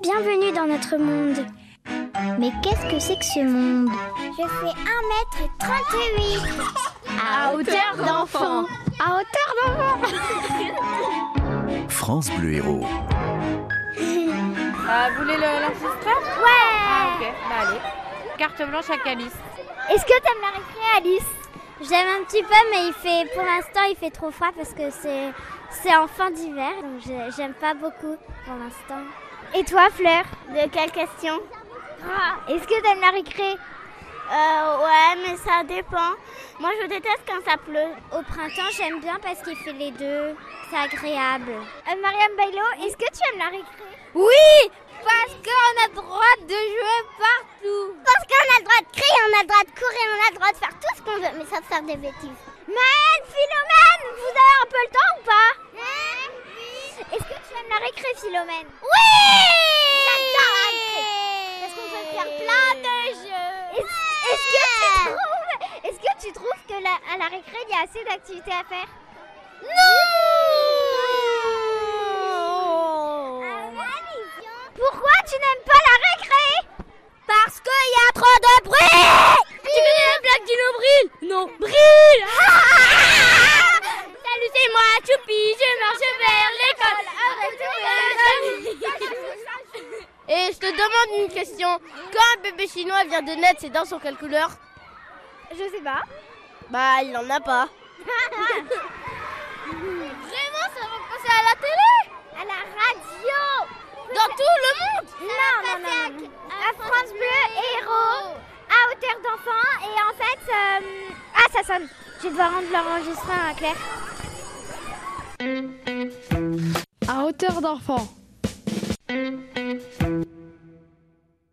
Bienvenue dans notre monde. Mais qu'est-ce que c'est que ce monde? Je fais 1m38 à hauteur d'enfant. À hauteur d'enfant France Bleu Héros. Ah, vous voulez l'ancestral? Ouais ah, Ok, bah allez. Carte blanche à Calice. Est-ce que t'aimes la récré, Alice? J'aime un petit peu, mais il fait, pour l'instant, il fait trop froid parce que c'est c'est en fin d'hiver, donc j'aime pas beaucoup pour l'instant. Et toi, Fleur De quelle question? Est-ce que t'aimes la récré? Euh, ouais, mais ça dépend. Moi, je déteste quand ça pleut. Au printemps, j'aime bien parce qu'il fait les deux. C'est agréable. Euh, Mariam Bailo, est-ce que tu aimes la récré? Oui Parce qu'on a le droit de jouer partout. Parce qu'on a le droit de crier, on a le droit de courir, on a le droit de faire tout ce qu'on veut, mais ça faire des bêtises. Maëlle, Philomène, vous avez un peu le temps ou pas? Récré, Philomène. Oui J'adore la récré Parce qu'on peut faire plein de jeux. Est-ce que tu trouves, que tu trouves que la- à la récré, il y a assez d'activités à faire? Non. Pourquoi tu n'aimes pas la récré? Parce qu'il y a trop de bruit. Tu connais la blague du nombril? Non, brille Salut, c'est moi, Choupi, je marche vers l'école Et je te demande une question. Quand un bébé chinois vient de naître, ses dents sont quelle couleur? Je sais pas. Bah, il n'en a pas. Vraiment, ça va passer à la télé? À la radio Dans tout le monde? Non, non, non, non. À France Bleu, héros, à hauteur d'enfant. Et en fait, euh, ah, ça sonne. Je vais devoir rendre l'enregistrement à Claire. À hauteur d'enfant.